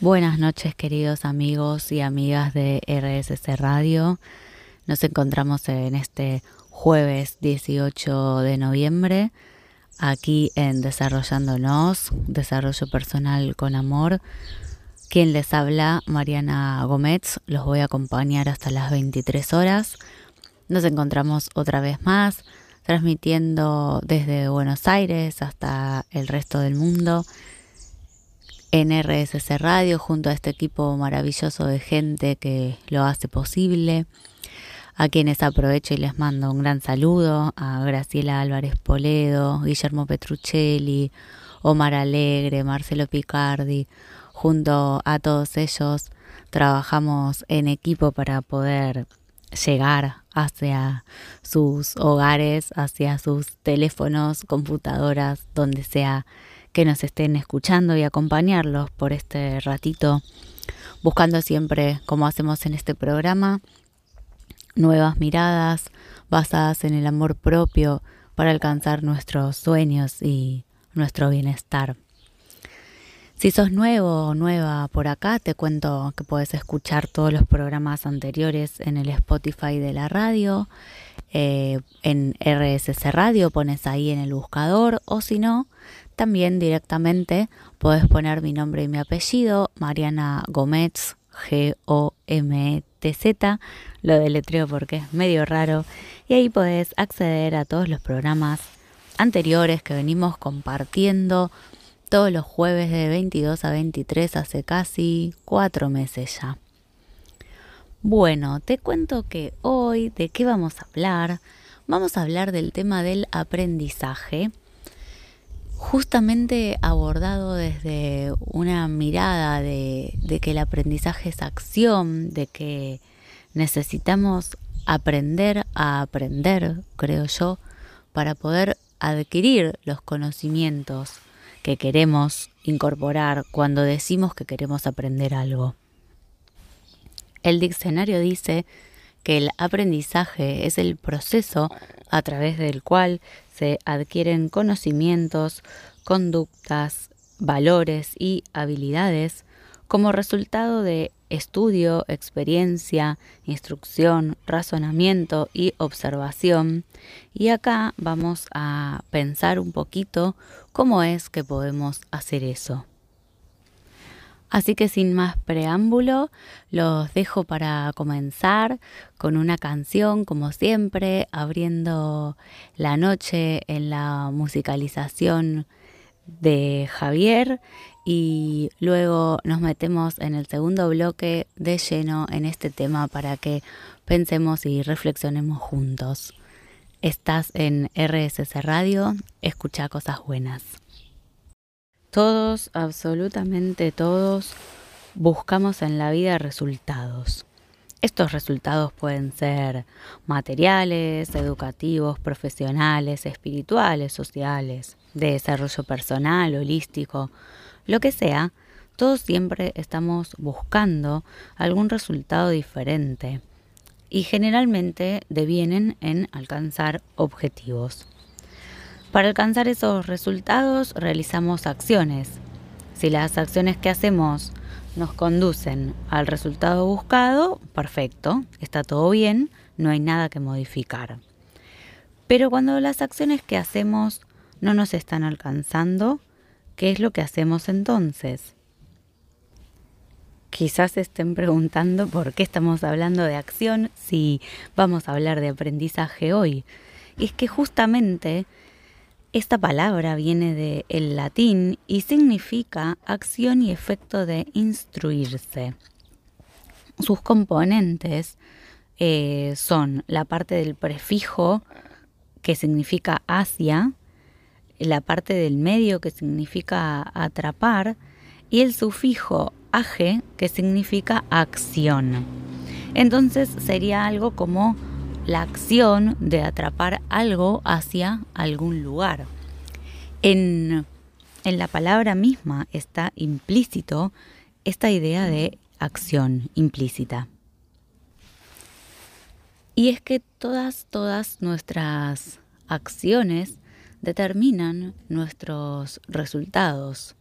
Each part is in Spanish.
Buenas noches queridos amigos y amigas de RSC Radio. Nos encontramos en este jueves 18 de noviembre aquí en Desarrollándonos, Desarrollo Personal con Amor. Quien les habla, Mariana Gómez, los voy a acompañar hasta las 23 horas. Nos encontramos otra vez más, transmitiendo desde Buenos Aires hasta el resto del mundo en RSC Radio junto a este equipo maravilloso de gente que lo hace posible, a quienes aprovecho y les mando un gran saludo, a Graciela Álvarez Poledo, Guillermo Petruccelli, Omar Alegre, Marcelo Picardi, junto a todos ellos trabajamos en equipo para poder llegar hacia sus hogares, hacia sus teléfonos, computadoras, donde sea que nos estén escuchando y acompañarlos por este ratito, buscando siempre, como hacemos en este programa, nuevas miradas basadas en el amor propio para alcanzar nuestros sueños y nuestro bienestar. Si sos nuevo o nueva por acá, te cuento que puedes escuchar todos los programas anteriores en el Spotify de la radio, eh, en RSC Radio, pones ahí en el buscador, o si no, también directamente puedes poner mi nombre y mi apellido, Mariana Gómez, G-O-M-E-T-Z, lo deletreo porque es medio raro, y ahí podés acceder a todos los programas anteriores que venimos compartiendo todos los jueves de 22 a 23 hace casi cuatro meses ya. Bueno, te cuento que hoy de qué vamos a hablar. Vamos a hablar del tema del aprendizaje, justamente abordado desde una mirada de, que el aprendizaje es acción, de que necesitamos aprender a aprender, creo yo, para poder adquirir los conocimientos que queremos incorporar cuando decimos que queremos aprender algo. El diccionario dice que el aprendizaje es el proceso a través del cual se adquieren conocimientos, conductas, valores y habilidades como resultado de estudio, experiencia, instrucción, razonamiento y observación. Y acá vamos a pensar un poquito cómo es que podemos hacer eso. Así que sin más preámbulo, los dejo para comenzar con una canción, como siempre, abriendo la noche en la musicalización de Javier y luego nos metemos en el segundo bloque de lleno en este tema para que pensemos y reflexionemos juntos. Estás en RSC Radio, escucha cosas buenas. Todos, absolutamente todos, buscamos en la vida resultados. Estos resultados pueden ser materiales, educativos, profesionales, espirituales, sociales, de desarrollo personal, holístico, lo que sea, todos siempre estamos buscando algún resultado diferente y generalmente devienen en alcanzar objetivos. Para alcanzar esos resultados realizamos acciones. Si las acciones que hacemos nos conducen al resultado buscado, perfecto, está todo bien, no hay nada que modificar. Pero cuando las acciones que hacemos no nos están alcanzando, ¿qué es lo que hacemos entonces? Quizás estén preguntando por qué estamos hablando de acción si vamos a hablar de aprendizaje hoy. Y es que justamente esta palabra viene del latín y significa acción y efecto de instruirse. Sus componentes eh, son la parte del prefijo que significa hacia, la parte del medio que significa atrapar y el sufijo age que significa acción. Entonces sería algo como la acción de atrapar algo hacia algún lugar. En, en la palabra misma está implícito esta idea de acción implícita. Y es que todas, todas nuestras acciones determinan nuestros resultados.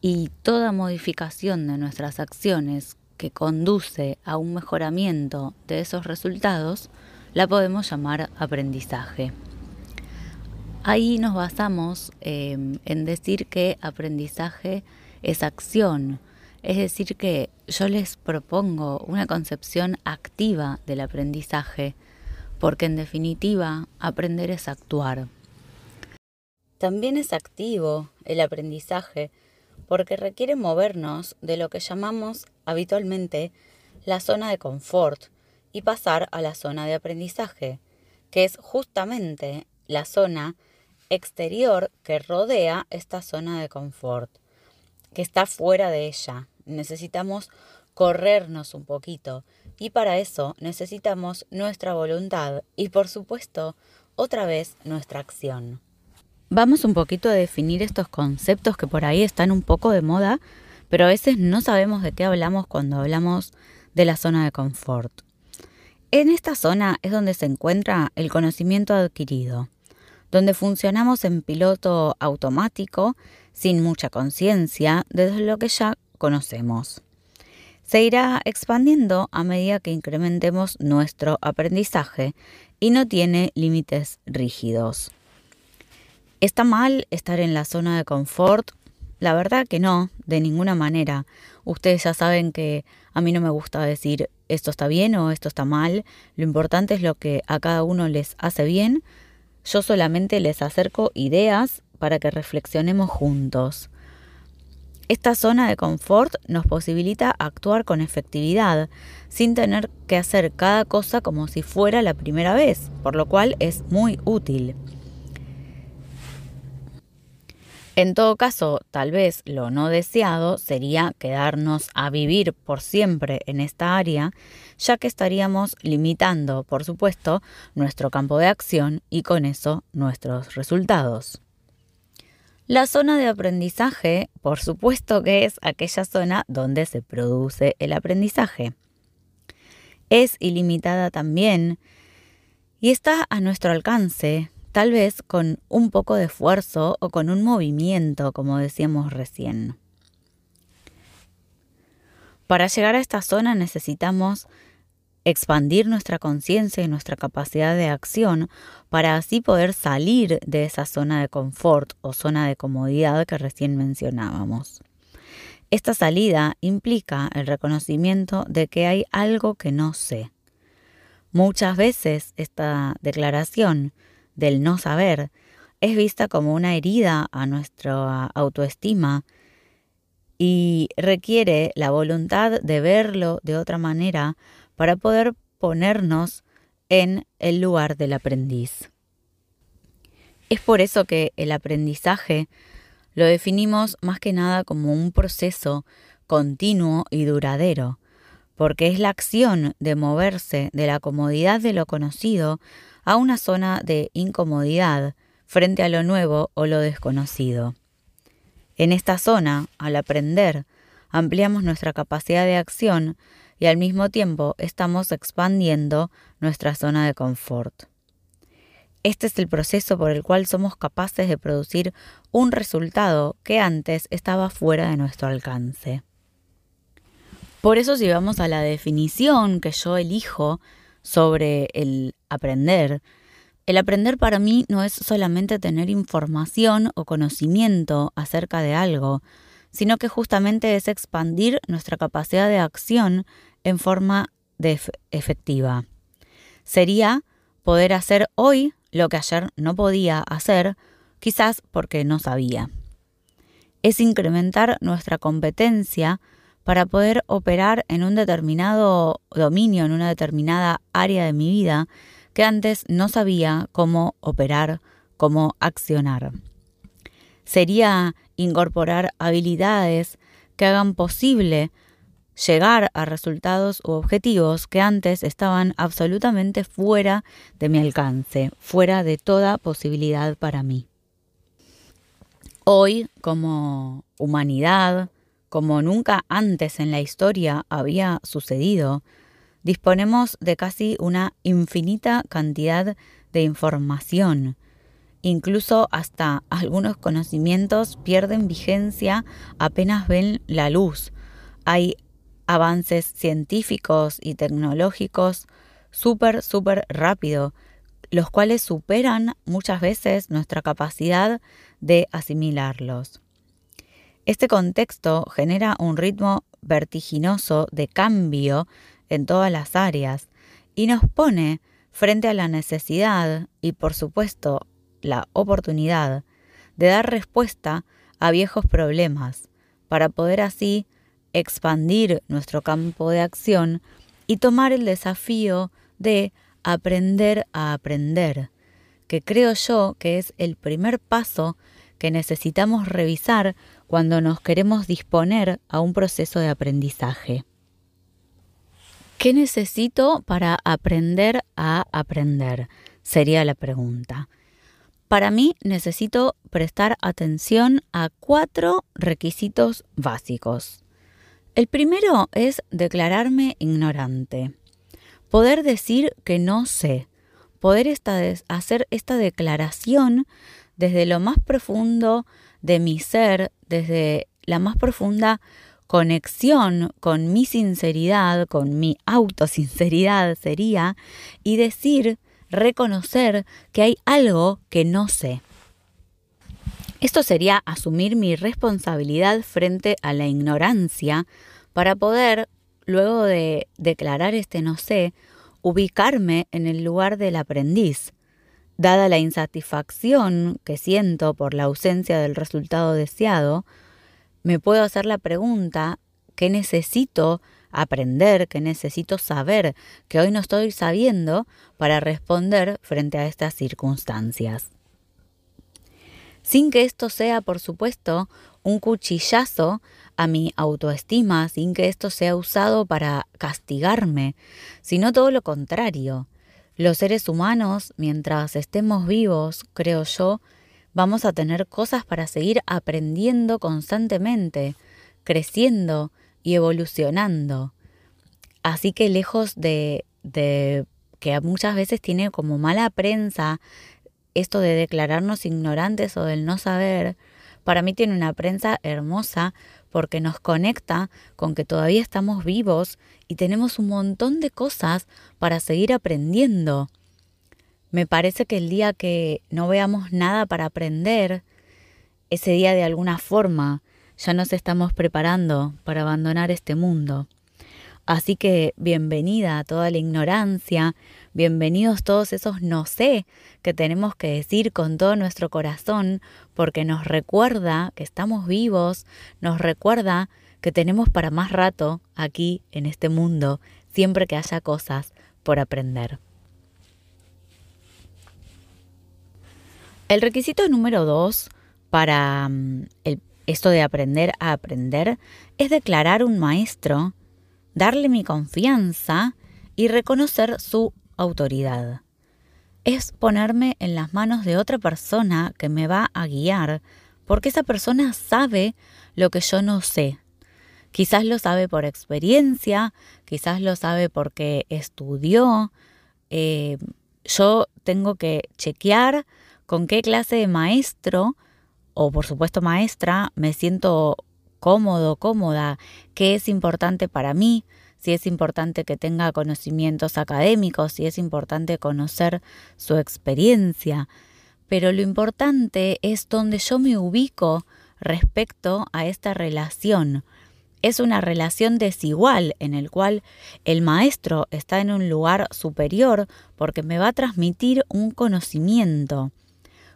Y toda modificación de nuestras acciones que conduce a un mejoramiento de esos resultados la podemos llamar aprendizaje. Ahí nos basamos em, en decir que aprendizaje es acción, es decir, que yo les propongo una concepción activa del aprendizaje, porque en definitiva aprender es actuar. También es activo el aprendizaje porque requiere movernos de lo que llamamos habitualmente la zona de confort y pasar a la zona de aprendizaje, que es justamente la zona exterior que rodea esta zona de confort, que está fuera de ella. Necesitamos corrernos un poquito y para eso necesitamos nuestra voluntad y por supuesto otra vez nuestra acción. Vamos un poquito a definir estos conceptos que por ahí están un poco de moda, pero a veces no sabemos de qué hablamos cuando hablamos de la zona de confort. En esta zona es donde se encuentra el conocimiento adquirido, donde funcionamos en piloto automático, sin mucha conciencia, desde lo que ya conocemos. Se irá expandiendo a medida que incrementemos nuestro aprendizaje y no tiene límites rígidos. ¿Está mal estar en la zona de confort? La verdad que no, de ninguna manera. Ustedes ya saben que a mí no me gusta decir esto está bien o esto está mal. Lo importante es lo que a cada uno les hace bien. Yo solamente les acerco ideas para que reflexionemos juntos. Esta zona de confort nos posibilita actuar con efectividad, sin tener que hacer cada cosa como si fuera la primera vez, por lo cual es muy útil. En todo caso, tal vez lo no deseado sería quedarnos a vivir por siempre en esta área, ya que estaríamos limitando, por supuesto, nuestro campo de acción y con eso nuestros resultados. La zona de aprendizaje, por supuesto que es aquella zona donde se produce el aprendizaje. Es ilimitada también y está a nuestro alcance, tal vez con un poco de esfuerzo o con un movimiento, como decíamos recién. Para llegar a esta zona necesitamos expandir nuestra conciencia y nuestra capacidad de acción para así poder salir de esa zona de confort o zona de comodidad que recién mencionábamos. Esta salida implica el reconocimiento de que hay algo que no sé. Muchas veces esta declaración del no saber es vista como una herida a nuestra autoestima y requiere la voluntad de verlo de otra manera para poder ponernos en el lugar del aprendiz. Es por eso que el aprendizaje lo definimos más que nada como un proceso continuo y duradero, porque es la acción de moverse de la comodidad de lo conocido a una zona de incomodidad frente a lo nuevo o lo desconocido. En esta zona, al aprender, ampliamos nuestra capacidad de acción y al mismo tiempo estamos expandiendo nuestra zona de confort. Este es el proceso por el cual somos capaces de producir un resultado que antes estaba fuera de nuestro alcance. Por eso si vamos a la definición que yo elijo sobre el aprender. El aprender para mí no es solamente tener información o conocimiento acerca de algo, sino que justamente es expandir nuestra capacidad de acción en forma de efectiva. Sería poder hacer hoy lo que ayer no podía hacer, quizás porque no sabía. Es incrementar nuestra competencia para poder operar en un determinado dominio, en una determinada área de mi vida que antes no sabía cómo operar, cómo accionar. Sería incorporar habilidades que hagan posible llegar a resultados u objetivos que antes estaban absolutamente fuera de mi alcance, fuera de toda posibilidad para mí. Hoy, como humanidad, como nunca antes en la historia había sucedido, disponemos de casi una infinita cantidad de información Incluso hasta algunos conocimientos pierden vigencia apenas ven la luz. Hay avances científicos y tecnológicos súper, súper rápido, los cuales superan muchas veces nuestra capacidad de asimilarlos. Este contexto genera un ritmo vertiginoso de cambio en todas las áreas y nos pone frente a la necesidad y por supuesto la oportunidad de dar respuesta a viejos problemas para poder así expandir nuestro campo de acción y tomar el desafío de aprender a aprender, que creo yo que es el primer paso que necesitamos revisar cuando nos queremos disponer a un proceso de aprendizaje. ¿Qué necesito para aprender a aprender? Sería la pregunta. Para mí necesito prestar atención a cuatro requisitos básicos. El primero es declararme ignorante. Poder decir que no sé. Poder hacer esta declaración desde lo más profundo de mi ser, desde la más profunda conexión con mi sinceridad, con mi autosinceridad sería, y decir reconocer que hay algo que no sé. Esto sería asumir mi responsabilidad frente a la ignorancia para poder, luego de declarar este no sé, ubicarme en el lugar del aprendiz. Dada la insatisfacción que siento por la ausencia del resultado deseado, me puedo hacer la pregunta, ¿qué necesito aprender, que necesito saber, que hoy no estoy sabiendo para responder frente a estas circunstancias. Sin que esto sea, por supuesto, un cuchillazo a mi autoestima, sin que esto sea usado para castigarme, sino todo lo contrario. Los seres humanos, mientras estemos vivos, creo yo, vamos a tener cosas para seguir aprendiendo constantemente, creciendo, y evolucionando. Así que lejos de, que muchas veces tiene como mala prensa esto de declararnos ignorantes o del no saber, para mí tiene una prensa hermosa porque nos conecta con que todavía estamos vivos y tenemos un montón de cosas para seguir aprendiendo. Me parece que el día que no veamos nada para aprender, ese día de alguna forma ya nos estamos preparando para abandonar este mundo. Así que bienvenida a toda la ignorancia, bienvenidos todos esos no sé que tenemos que decir con todo nuestro corazón, porque nos recuerda que estamos vivos, nos recuerda que tenemos para más rato aquí en este mundo, siempre que haya cosas por aprender. El requisito número dos para mm, esto de aprender a aprender es declarar un maestro, darle mi confianza y reconocer su autoridad. Es ponerme en las manos de otra persona que me va a guiar, porque esa persona sabe lo que yo no sé. Quizás lo sabe por experiencia, quizás lo sabe porque estudió. Eh, yo tengo que chequear con qué clase de maestro o por supuesto maestra, me siento cómodo, cómoda, qué es importante para mí, si es importante que tenga conocimientos académicos, si es importante conocer su experiencia. Pero lo importante es donde yo me ubico respecto a esta relación. Es una relación desigual en el cual el maestro está en un lugar superior porque me va a transmitir un conocimiento.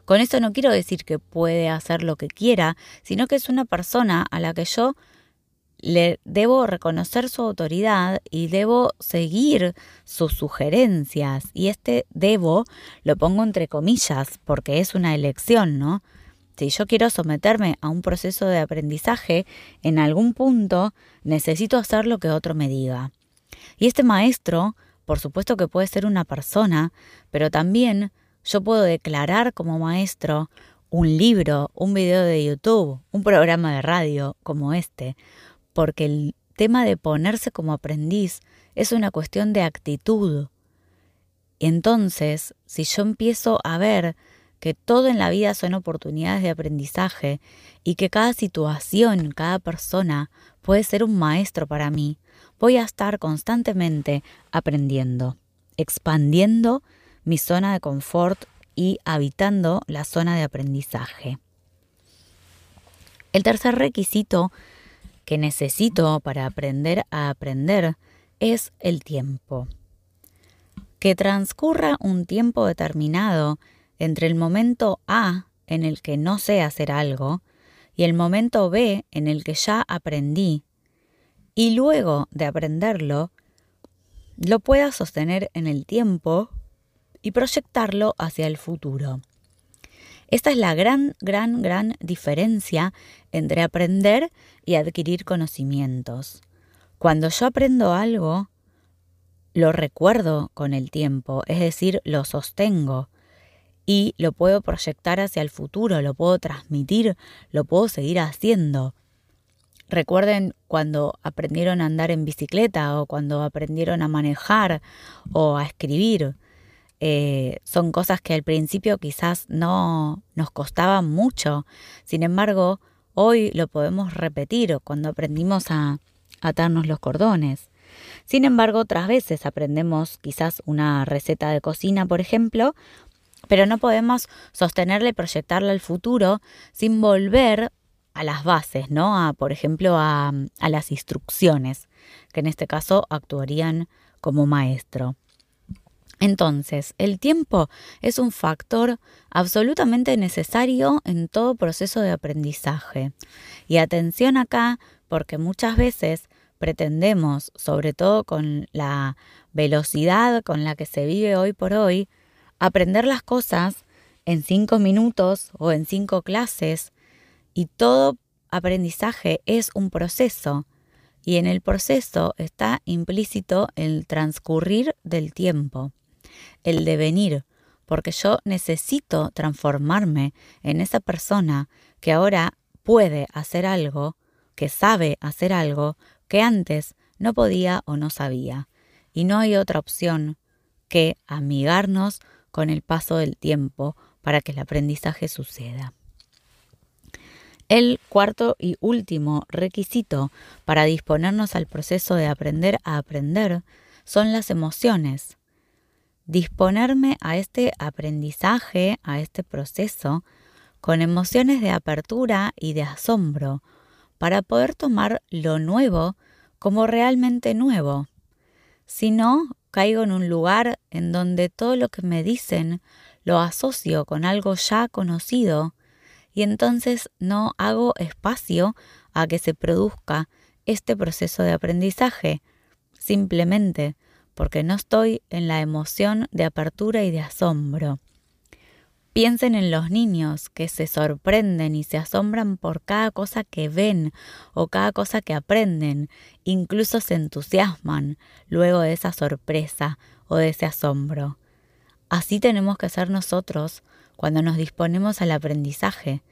Con esto no quiero decir que puede hacer lo que quiera, sino que es una persona a la que yo le debo reconocer su autoridad y debo seguir sus sugerencias. Y este debo lo pongo entre comillas porque es una elección, ¿no? Si yo quiero someterme a un proceso de aprendizaje, en algún punto necesito hacer lo que otro me diga. Y este maestro, por supuesto que puede ser una persona, pero también yo puedo declarar como maestro un libro, un video de YouTube, un programa de radio como este, porque el tema de ponerse como aprendiz es una cuestión de actitud. Entonces, si yo empiezo a ver que todo en la vida son oportunidades de aprendizaje y que cada situación, cada persona puede ser un maestro para mí, voy a estar constantemente aprendiendo, expandiendo mi zona de confort y habitando la zona de aprendizaje. El tercer requisito que necesito para aprender a aprender es el tiempo. Que transcurra un tiempo determinado entre el momento A en el que no sé hacer algo y el momento B en el que ya aprendí, y luego de aprenderlo, lo pueda sostener en el tiempo y proyectarlo hacia el futuro. Esta es la gran, gran, gran diferencia entre aprender y adquirir conocimientos. Cuando yo aprendo algo, lo recuerdo con el tiempo, es decir, lo sostengo y lo puedo proyectar hacia el futuro, lo puedo transmitir, lo puedo seguir haciendo. Recuerden cuando aprendieron a andar en bicicleta o cuando aprendieron a manejar o a escribir. Eh, son cosas que al principio quizás no nos costaban mucho. Sin embargo, hoy lo podemos repetir cuando aprendimos a atarnos los cordones. Sin embargo, otras veces aprendemos quizás una receta de cocina, por ejemplo, pero no podemos sostenerla y proyectarla al futuro sin volver a las bases, ¿no? A, por ejemplo, a, a las instrucciones, que en este caso actuarían como maestro. Entonces, el tiempo es un factor absolutamente necesario en todo proceso de aprendizaje. Y atención acá, porque muchas veces pretendemos, sobre todo con la velocidad con la que se vive hoy por hoy, aprender las cosas en cinco minutos o en cinco clases y todo aprendizaje es un proceso y en el proceso está implícito el transcurrir del tiempo el devenir, porque yo necesito transformarme en esa persona que ahora puede hacer algo, que sabe hacer algo que antes no podía o no sabía. Y no hay otra opción que amigarnos con el paso del tiempo para que el aprendizaje suceda. El cuarto y último requisito para disponernos al proceso de aprender a aprender son las emociones disponerme a este aprendizaje, a este proceso, con emociones de apertura y de asombro, para poder tomar lo nuevo como realmente nuevo. Si no, caigo en un lugar en donde todo lo que me dicen lo asocio con algo ya conocido y entonces no hago espacio a que se produzca este proceso de aprendizaje, simplemente porque no estoy en la emoción de apertura y de asombro. Piensen en los niños que se sorprenden y se asombran por cada cosa que ven o cada cosa que aprenden, incluso se entusiasman luego de esa sorpresa o de ese asombro. Así tenemos que ser nosotros cuando nos disponemos al aprendizaje,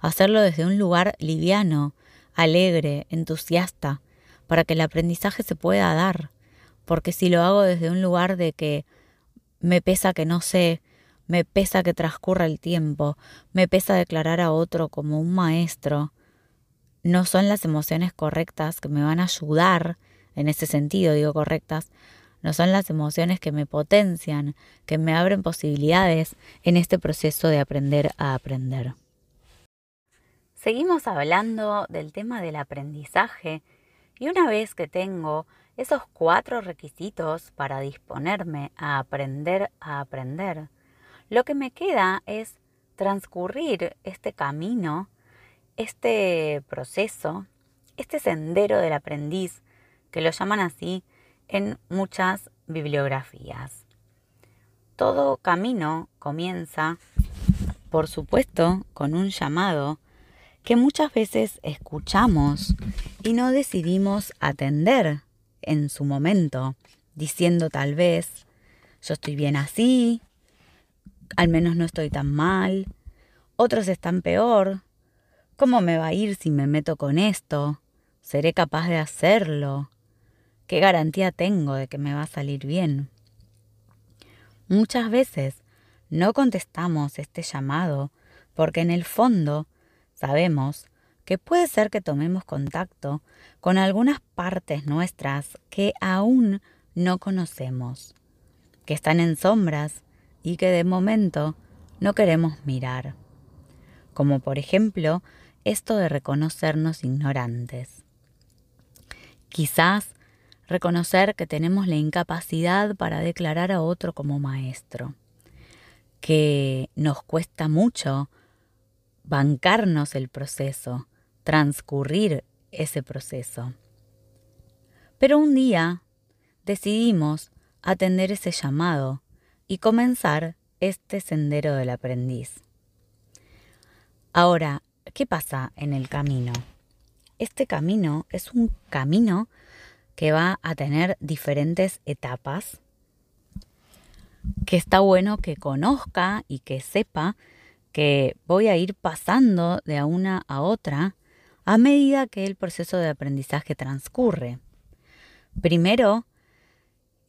hacerlo desde un lugar liviano, alegre, entusiasta, para que el aprendizaje se pueda dar porque si lo hago desde un lugar de que me pesa que no sé, me pesa que transcurra el tiempo, me pesa declarar a otro como un maestro, no son las emociones correctas que me van a ayudar, en ese sentido digo correctas, no son las emociones que me potencian, que me abren posibilidades en este proceso de aprender a aprender. Seguimos hablando del tema del aprendizaje y una vez que tengo esos cuatro requisitos para disponerme a aprender a aprender, lo que me queda es transcurrir este camino, este proceso, este sendero del aprendiz, que lo llaman así en muchas bibliografías. Todo camino comienza, por supuesto, con un llamado que muchas veces escuchamos y no decidimos atender en su momento, diciendo tal vez, yo estoy bien así, al menos no estoy tan mal, otros están peor, ¿cómo me va a ir si me meto con esto? ¿Seré capaz de hacerlo? ¿Qué garantía tengo de que me va a salir bien? Muchas veces no contestamos este llamado porque en el fondo sabemos que puede ser que tomemos contacto con algunas partes nuestras que aún no conocemos, que están en sombras y que de momento no queremos mirar, como por ejemplo esto de reconocernos ignorantes. Quizás reconocer que tenemos la incapacidad para declarar a otro como maestro, que nos cuesta mucho bancarnos el proceso, transcurrir ese proceso. Pero un día decidimos atender ese llamado y comenzar este sendero del aprendiz. Ahora, ¿qué pasa en el camino? Este camino es un camino que va a tener diferentes etapas, que está bueno que conozca y que sepa que voy a ir pasando de una a otra a medida que el proceso de aprendizaje transcurre. Primero,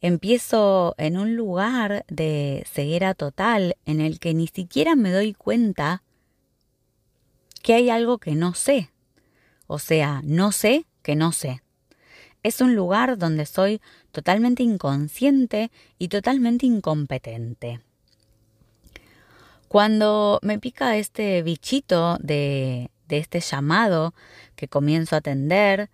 empiezo en un lugar de ceguera total en el que ni siquiera me doy cuenta que hay algo que no sé. O sea, no sé que no sé. Es un lugar donde soy totalmente inconsciente y totalmente incompetente. Cuando me pica este bichito de, de este llamado que comienzo a atender,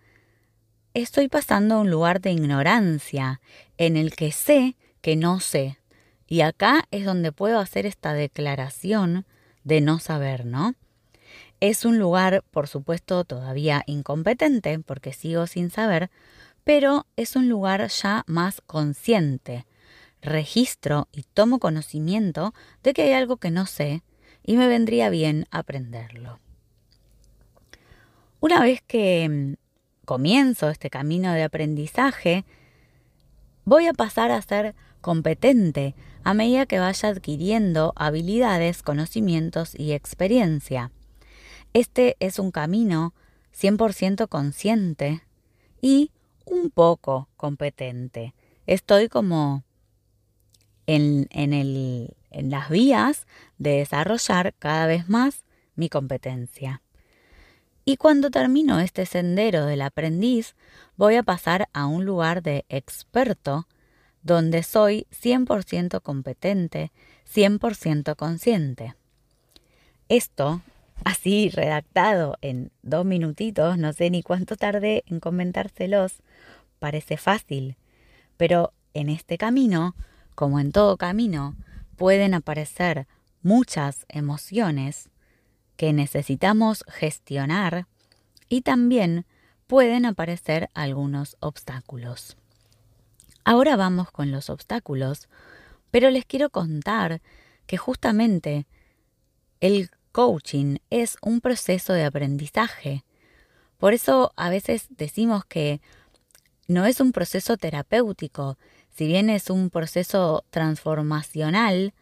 estoy pasando a un lugar de ignorancia en el que sé que no sé. Y acá es donde puedo hacer esta declaración de no saber, ¿no? Es un lugar, por supuesto, todavía incompetente, porque sigo sin saber, pero es un lugar ya más consciente. Registro y tomo conocimiento de que hay algo que no sé y me vendría bien aprenderlo. Una vez que mm, comienzo este camino de aprendizaje, voy a pasar a ser competente a medida que vaya adquiriendo habilidades, conocimientos y experiencia. Este es un camino 100% consciente y un poco competente. Estoy como en, en las vías de desarrollar cada vez más mi competencia. Y cuando termino este sendero del aprendiz, voy a pasar a un lugar de experto donde soy 100% competente, 100% consciente. Esto, así redactado en dos minutitos, no sé ni cuánto tardé en comentárselos, parece fácil, pero en este camino, como en todo camino, pueden aparecer muchas emociones que necesitamos gestionar y también pueden aparecer algunos obstáculos. Ahora vamos con los obstáculos, pero les quiero contar que justamente el coaching es un proceso de aprendizaje. Por eso a veces decimos que no es un proceso terapéutico, si bien es un proceso transformacional,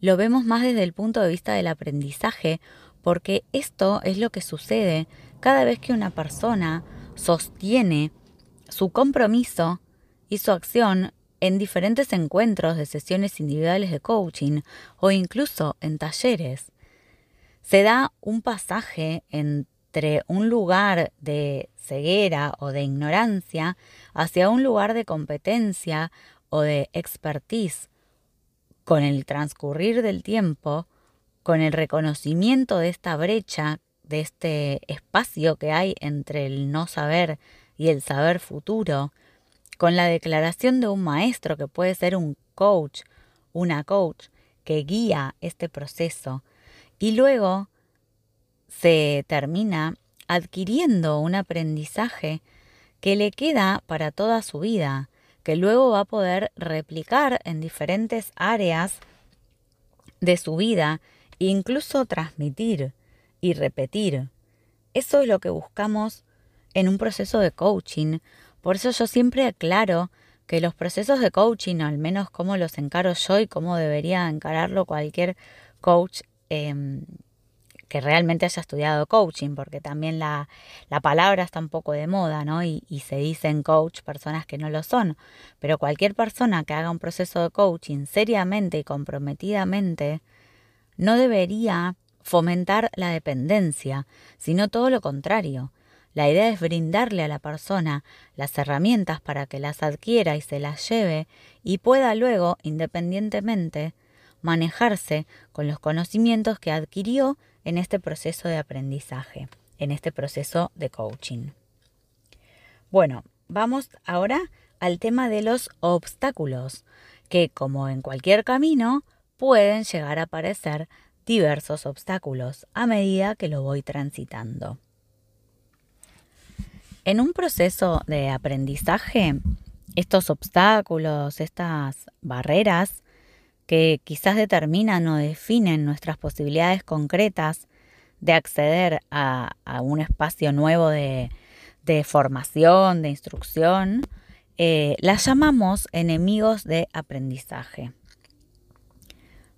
lo vemos más desde el punto de vista del aprendizaje, porque esto es lo que sucede cada vez que una persona sostiene su compromiso y su acción en diferentes encuentros de sesiones individuales de coaching o incluso en talleres. Se da un pasaje en entre un lugar de ceguera o de ignorancia hacia un lugar de competencia o de expertise. Con el transcurrir del tiempo, con el reconocimiento de esta brecha, de este espacio que hay entre el no saber y el saber futuro, con la declaración de un maestro que puede ser un coach, una coach, que guía este proceso, y luego se termina adquiriendo un aprendizaje que le queda para toda su vida, que luego va a poder replicar en diferentes áreas de su vida incluso transmitir y repetir. Eso es lo que buscamos en un proceso de coaching. Por eso yo siempre aclaro que los procesos de coaching, al menos como los encaro yo y cómo debería encararlo cualquier coach em, que realmente haya estudiado coaching, porque también la, la palabra está un poco de moda, ¿no? Y, y, se dicen coach personas que no lo son. Pero cualquier persona que haga un proceso de coaching seriamente y comprometidamente no debería fomentar la dependencia, sino todo lo contrario. La idea es brindarle a la persona las herramientas para que las adquiera y se las lleve y pueda luego, independientemente, manejarse con los conocimientos que adquirió en este proceso de aprendizaje, en este proceso de coaching. Bueno, vamos ahora al tema de los obstáculos, que como en cualquier camino, pueden llegar a aparecer diversos obstáculos a medida que lo voy transitando. En un proceso de aprendizaje, estos obstáculos, estas barreras, que quizás determinan o definen nuestras posibilidades concretas de acceder a, un espacio nuevo de, formación, de instrucción, eh, las llamamos enemigos de aprendizaje.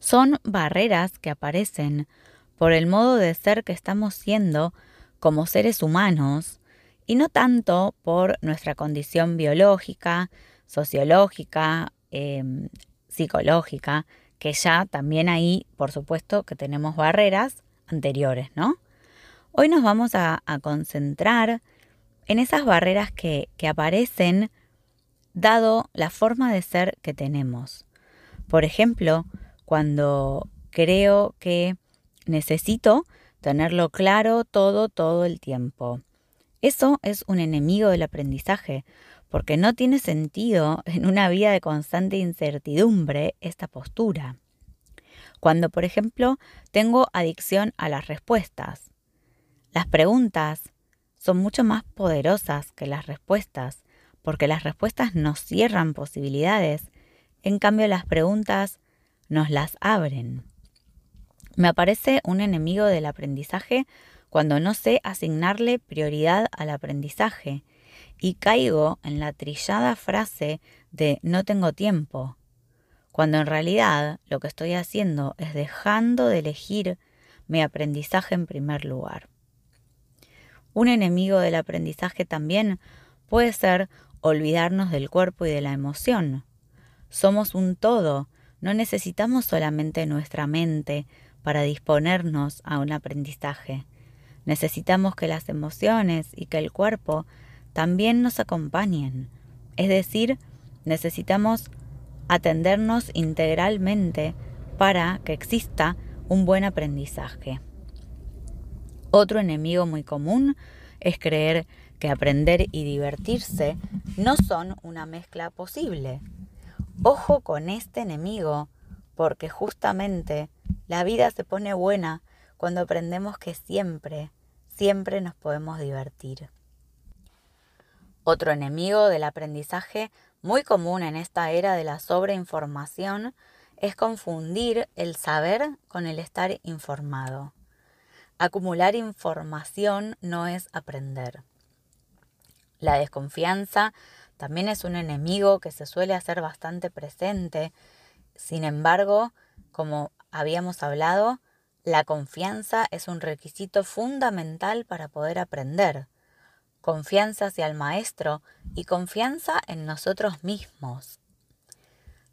Son barreras que aparecen por el modo de ser que estamos siendo como seres humanos y no tanto por nuestra condición biológica, sociológica, em, psicológica, que ya también ahí, por supuesto, que tenemos barreras anteriores, ¿no? Hoy nos vamos a, concentrar en esas barreras que, que aparecen dado la forma de ser que tenemos. Por ejemplo, cuando creo que necesito tenerlo claro todo, todo el tiempo. Eso es un enemigo del aprendizaje, porque no tiene sentido en una vida de constante incertidumbre esta postura. Cuando, por ejemplo, tengo adicción a las respuestas. Las preguntas son mucho más poderosas que las respuestas, porque las respuestas nos cierran posibilidades, en cambio las preguntas nos las abren. Me aparece un enemigo del aprendizaje cuando no sé asignarle prioridad al aprendizaje y caigo en la trillada frase de no tengo tiempo, cuando en realidad lo que estoy haciendo es dejando de elegir mi aprendizaje en primer lugar. Un enemigo del aprendizaje también puede ser olvidarnos del cuerpo y de la emoción. Somos un todo, no necesitamos solamente nuestra mente para disponernos a un aprendizaje. Necesitamos que las emociones y que el cuerpo también nos acompañen. Es decir, necesitamos atendernos integralmente para que exista un buen aprendizaje. Otro enemigo muy común es creer que aprender y divertirse no son una mezcla posible. Ojo con este enemigo, porque justamente la vida se pone buena cuando aprendemos que siempre, siempre nos podemos divertir. Otro enemigo del aprendizaje muy común en esta era de la sobreinformación es confundir el saber con el estar informado. Acumular información no es aprender. La desconfianza también es un enemigo que se suele hacer bastante presente. Sin embargo, como habíamos hablado, la confianza es un requisito fundamental para poder aprender confianza hacia el maestro y confianza en nosotros mismos.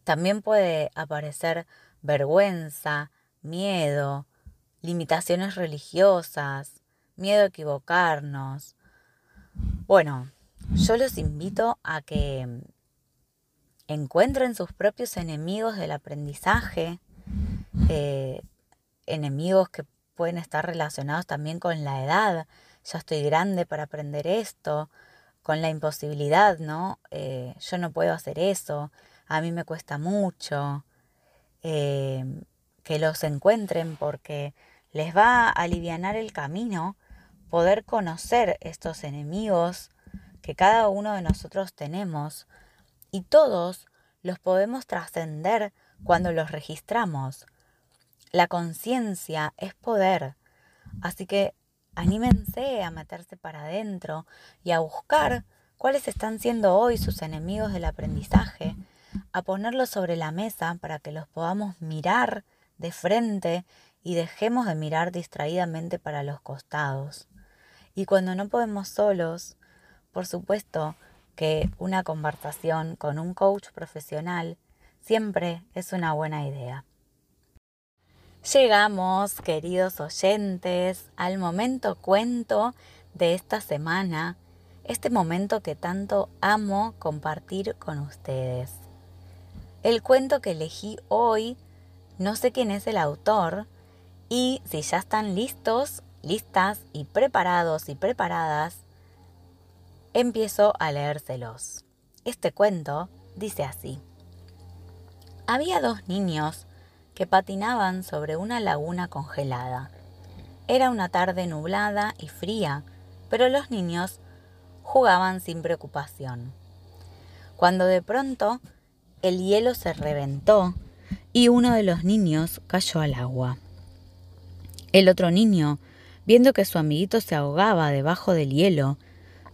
También puede aparecer vergüenza, miedo, limitaciones religiosas, miedo a equivocarnos. Bueno, yo los invito a que encuentren sus propios enemigos del aprendizaje, eh, enemigos que pueden estar relacionados también con la edad, ya estoy grande para aprender esto, con la imposibilidad, ¿no? Eh, yo no puedo hacer eso, a mí me cuesta mucho, em, que los encuentren porque les va a aliviar el camino poder conocer estos enemigos que cada uno de nosotros tenemos y todos los podemos trascender cuando los registramos. La conciencia es poder, así que Anímense a meterse para adentro y a buscar cuáles están siendo hoy sus enemigos del aprendizaje, a ponerlos sobre la mesa para que los podamos mirar de frente y dejemos de mirar distraídamente para los costados. Y cuando no podemos solos, por supuesto que una conversación con un coach profesional siempre es una buena idea. Llegamos, queridos oyentes, al momento cuento de esta semana, este momento que tanto amo compartir con ustedes. El cuento que elegí hoy, no sé quién es el autor, y si ya están listos, listas y preparados y preparadas, empiezo a leérselos. Este cuento dice así. Había dos niños que patinaban sobre una laguna congelada. Era una tarde nublada y fría, pero los niños jugaban sin preocupación. Cuando de pronto el hielo se reventó y uno de los niños cayó al agua. El otro niño, viendo que su amiguito se ahogaba debajo del hielo,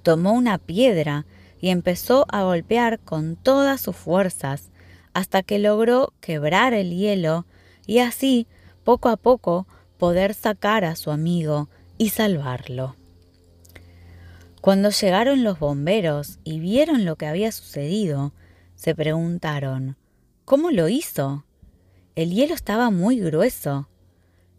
tomó una piedra y empezó a golpear con todas sus fuerzas hasta que logró quebrar el hielo y así, poco a poco, poder sacar a su amigo y salvarlo. Cuando llegaron los bomberos y vieron lo que había sucedido, se preguntaron, ¿cómo lo hizo? El hielo estaba muy grueso.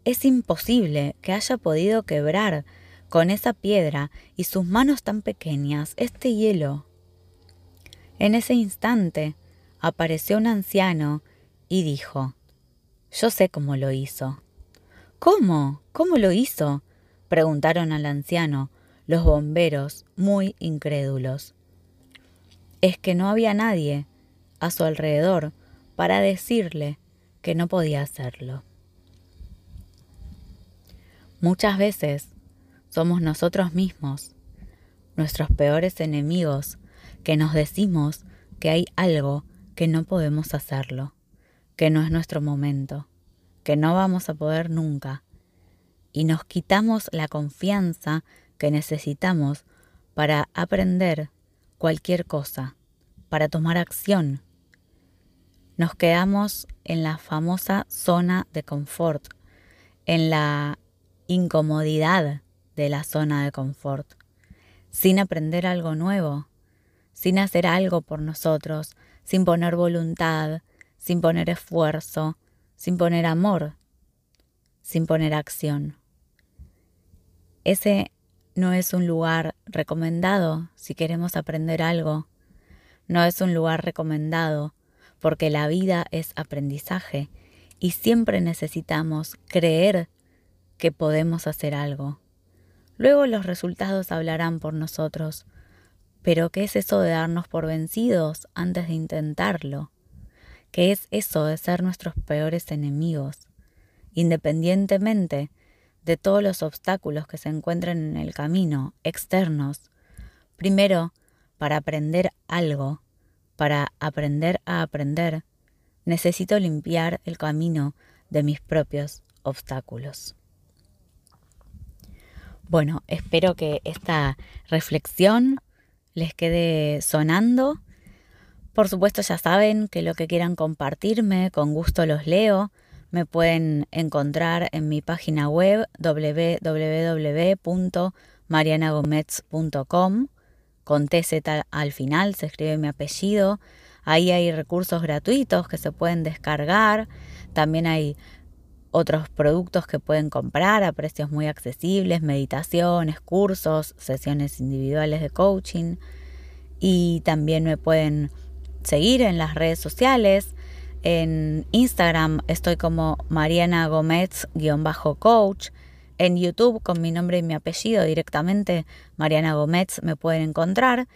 Es imposible que haya podido quebrar con esa piedra y sus manos tan pequeñas este hielo. En ese instante apareció un anciano y dijo, Yo sé cómo lo hizo. ¿Cómo? ¿Cómo lo hizo? preguntaron al anciano los bomberos, muy incrédulos. Es que no había nadie a su alrededor para decirle que no podía hacerlo. Muchas veces somos nosotros mismos, nuestros peores enemigos, que nos decimos que hay algo que no podemos hacerlo, que no es nuestro momento, que no vamos a poder nunca, y nos quitamos la confianza que necesitamos para aprender cualquier cosa, para tomar acción. Nos quedamos en la famosa zona de confort, en la incomodidad de la zona de confort, sin aprender algo nuevo, sin hacer algo por nosotros, sin poner voluntad, sin poner esfuerzo, sin poner amor, sin poner acción. Ese no es un lugar recomendado si queremos aprender algo, no es un lugar recomendado porque la vida es aprendizaje y siempre necesitamos creer que podemos hacer algo. Luego los resultados hablarán por nosotros. Pero ¿qué es eso de darnos por vencidos antes de intentarlo? ¿Qué es eso de ser nuestros peores enemigos? Independientemente de todos los obstáculos que se encuentren en el camino, externos. Primero, para aprender algo, para aprender a aprender, necesito limpiar el camino de mis propios obstáculos. Bueno, espero que esta reflexión les quede sonando. Por supuesto ya saben que lo que quieran compartirme, con gusto los leo. Me pueden encontrar en mi página web www.marianagomez.com. Con TZ al final se escribe mi apellido. Ahí hay recursos gratuitos que se pueden descargar. También hay otros productos que pueden comprar a precios muy accesibles, meditaciones, cursos, sesiones individuales de coaching y también me pueden seguir en las redes sociales. En Instagram estoy como Mariana Gómez-coach. En YouTube con mi nombre y mi apellido directamente, Mariana Gómez, me pueden encontrar.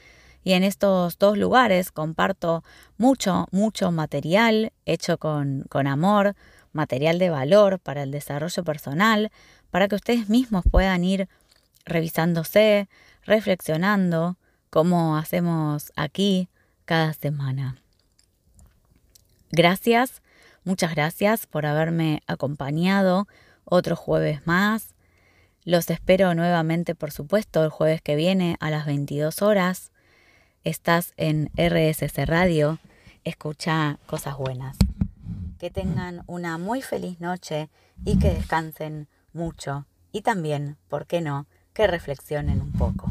Y en estos dos lugares comparto mucho, mucho material hecho con, con amor, material de valor para el desarrollo personal, para que ustedes mismos puedan ir revisándose, reflexionando, como hacemos aquí cada semana. Gracias, muchas gracias por haberme acompañado otro jueves más. Los espero nuevamente, por supuesto, el jueves que viene a las 22 horas. Estás en RSC Radio. Escucha cosas buenas. Que tengan una muy feliz noche y que descansen mucho y también, ¿por qué no?, que reflexionen un poco.